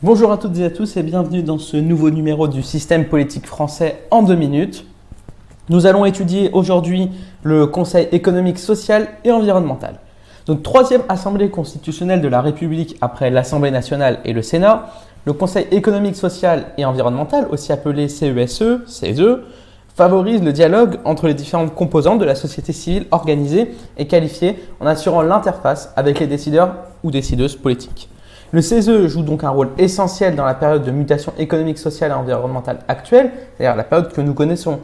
Bonjour à toutes et à tous et bienvenue dans ce nouveau numéro du système politique français en deux minutes. Nous allons étudier aujourd'hui le Conseil économique, social et environnemental. Donc troisième assemblée constitutionnelle de la République après l'Assemblée nationale et le Sénat, le Conseil économique, social et environnemental, aussi appelé CESE, CESE, favorise le dialogue entre les différentes composantes de la société civile organisée et qualifiée en assurant l'interface avec les décideurs ou décideuses politiques. Le CESE joue donc un rôle essentiel dans la période de mutation économique, sociale et environnementale actuelle, c'est-à-dire la période que nous connaissons.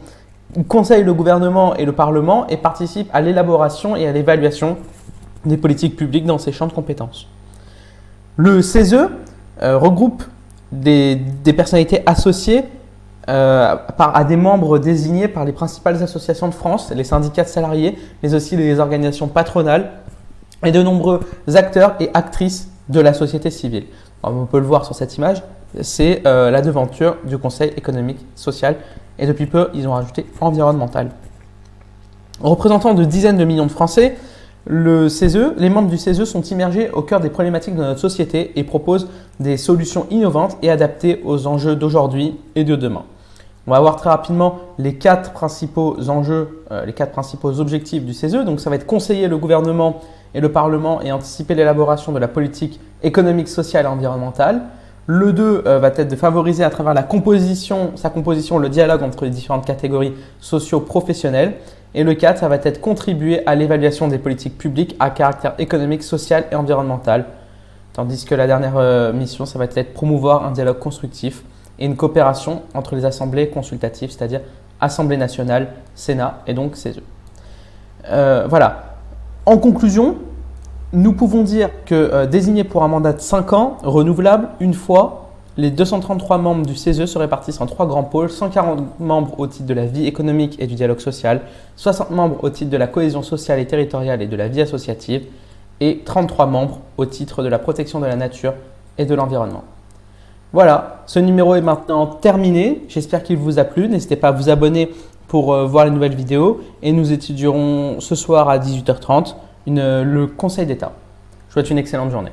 Il conseille le gouvernement et le Parlement et participe à l'élaboration et à l'évaluation des politiques publiques dans ses champs de compétences. Le CESE euh, regroupe des, personnalités associées euh, à des membres désignés par les principales associations de France, les syndicats de salariés, mais aussi les organisations patronales et de nombreux acteurs et actrices de la société civile. on peut le voir sur cette image, c'est euh, la devanture du Conseil économique, social, et depuis peu, ils ont rajouté environnemental. Représentant de dizaines de millions de Français, le CESE, les membres du CESE sont immergés au cœur des problématiques de notre société et proposent des solutions innovantes et adaptées aux enjeux d'aujourd'hui et de demain. On va voir très rapidement les quatre principaux enjeux, euh, les quatre principaux objectifs du CESE. Donc ça va être conseiller le gouvernement et le Parlement et anticiper l'élaboration de la politique économique, sociale et environnementale. Le 2 euh, va être de favoriser à travers la composition, sa composition le dialogue entre les différentes catégories socio-professionnelles. Et le 4, ça va être contribuer à l'évaluation des politiques publiques à caractère économique, social et environnemental. Tandis que la dernière euh, mission, ça va être promouvoir un dialogue constructif et une coopération entre les assemblées consultatives, c'est-à-dire Assemblée nationale, Sénat et donc CESE. Euh, voilà. En conclusion, nous pouvons dire que euh, désigné pour un mandat de 5 ans, renouvelable une fois, les 233 membres du CESE se répartissent en trois grands pôles, 140 membres au titre de la vie économique et du dialogue social, 60 membres au titre de la cohésion sociale et territoriale et de la vie associative, et 33 membres au titre de la protection de la nature et de l'environnement. Voilà, ce numéro est maintenant terminé. J'espère qu'il vous a plu. N'hésitez pas à vous abonner pour euh, voir les nouvelles vidéos et nous étudierons ce soir à 18h30 le Conseil d'État. Je vous souhaite une excellente journée.